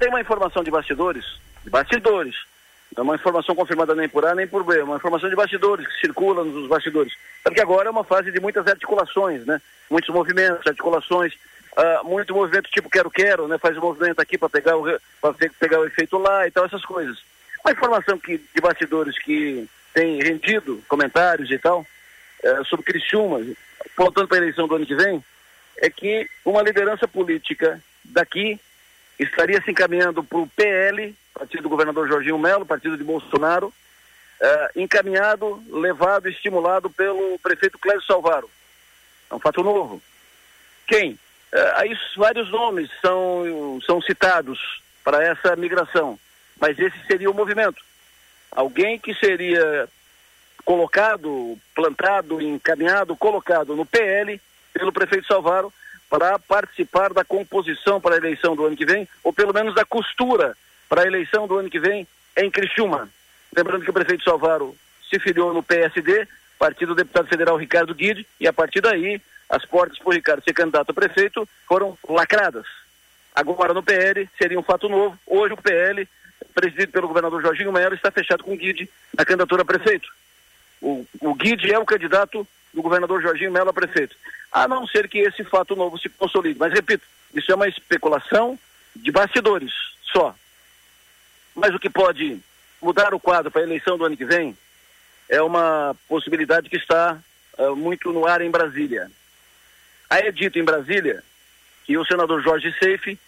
Tem uma informação de bastidores, de bastidores, é uma informação confirmada nem por A nem por B, é uma informação de bastidores que circula nos bastidores. Porque agora é uma fase de muitas articulações, né? Muitos movimentos, articulações, uh, muito movimento tipo quero-quero, né? Faz o um movimento aqui para pegar, o, pegar o efeito lá e tal, essas coisas. Uma informação que, de bastidores que tem rendido comentários e tal, uh, sobre Criciúma, voltando para a eleição do ano que vem, é que uma liderança política daqui estaria se encaminhando para o PL, partido do governador Jorginho Melo, partido de Bolsonaro, eh, encaminhado, levado, estimulado pelo prefeito Clésio Salvaro. É um fato novo. Quem? Eh, aí vários nomes são, são citados para essa migração, mas esse seria o movimento. Alguém que seria colocado, plantado, encaminhado, colocado no PL pelo prefeito Salvaro para participar da composição para a eleição do ano que vem, ou pelo menos da costura para a eleição do ano que vem em Criciúma. Lembrando que o prefeito Salvaro se filiou no PSD, partido do deputado federal Ricardo Guide, e a partir daí as portas para o Ricardo ser candidato a prefeito foram lacradas. Agora no PL seria um fato novo. Hoje o PL, presidido pelo governador Jorginho Melo, está fechado com o Guide na candidatura a prefeito. O, o Guide é o candidato do governador Jorginho Melo a prefeito a não ser que esse fato novo se consolide. Mas, repito, isso é uma especulação de bastidores só. Mas o que pode mudar o quadro para a eleição do ano que vem é uma possibilidade que está uh, muito no ar em Brasília. Aí é dito em Brasília que o senador Jorge Seife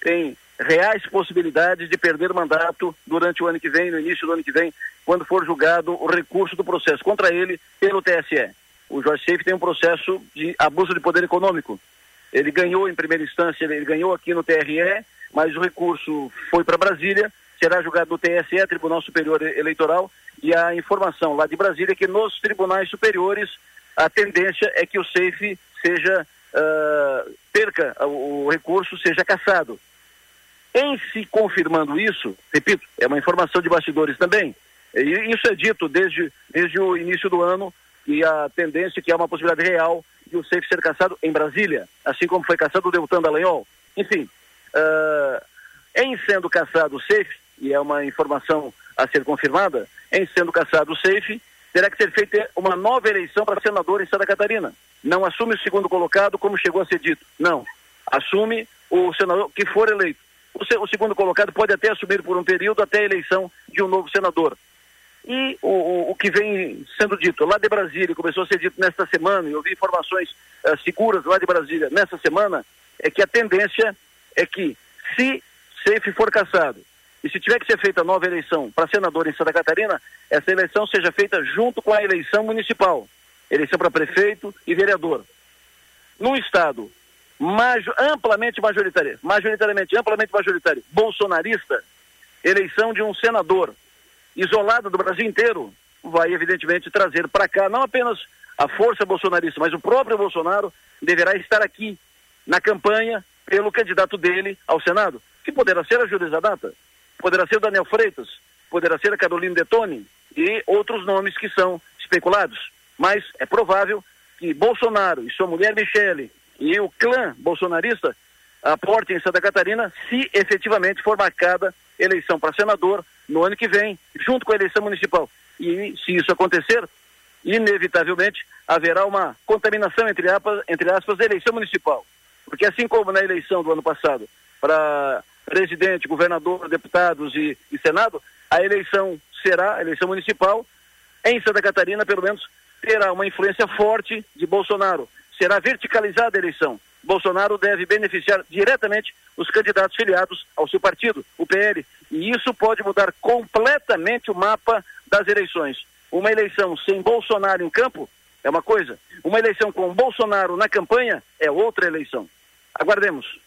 tem reais possibilidades de perder mandato durante o ano que vem, no início do ano que vem, quando for julgado o recurso do processo contra ele pelo TSE o Jorge Seif tem um processo de abuso de poder econômico. Ele ganhou em primeira instância, ele ganhou aqui no TRE, mas o recurso foi para Brasília, será julgado no TSE, Tribunal Superior Eleitoral, e a informação lá de Brasília é que nos tribunais superiores a tendência é que o SAFE seja, uh, perca o recurso, seja cassado. Em se confirmando isso, repito, é uma informação de bastidores também, e isso é dito desde, desde o início do ano e a tendência que há uma possibilidade real de o Seif ser caçado em Brasília, assim como foi caçado o Deltan Dallagnol. Enfim, uh, em sendo caçado o Seif, e é uma informação a ser confirmada, em sendo caçado o Seif, terá que ser feita uma nova eleição para senador em Santa Catarina. Não assume o segundo colocado como chegou a ser dito. Não. Assume o senador que for eleito. O, o segundo colocado pode até assumir por um período até a eleição de um novo senador. E o, o, que vem sendo dito lá de Brasília, começou a ser dito nesta semana, e eu vi informações uh, seguras lá de Brasília nesta semana, é que a tendência é que, se Seif for caçado, e se tiver que ser feita nova eleição para senador em Santa Catarina, essa eleição seja feita junto com a eleição municipal, eleição para prefeito e vereador. Num estado major, amplamente majoritário, majoritariamente, amplamente majoritário, bolsonarista, eleição de um senador isolada do Brasil inteiro, vai evidentemente trazer para cá não apenas a força bolsonarista, mas o próprio Bolsonaro deverá estar aqui na campanha pelo candidato dele ao Senado, que poderá ser a Júlia Zadata, poderá ser o Daniel Freitas, poderá ser a Carolina Detoni e outros nomes que são especulados. Mas é provável que Bolsonaro e sua mulher Michele e o clã bolsonarista aportem em Santa Catarina se efetivamente for marcada eleição para senador no ano que vem, junto com a eleição municipal. E se isso acontecer, inevitavelmente haverá uma contaminação, entre aspas, entre aspas da eleição municipal. Porque assim como na eleição do ano passado, para presidente, governador, deputados e, e Senado, a eleição será, a eleição municipal, em Santa Catarina, pelo menos, terá uma influência forte de Bolsonaro. Será verticalizada a eleição. Bolsonaro deve beneficiar diretamente os candidatos filiados ao seu partido, o PL. E isso pode mudar completamente o mapa das eleições. Uma eleição sem Bolsonaro em campo é uma coisa, uma eleição com Bolsonaro na campanha é outra eleição. Aguardemos.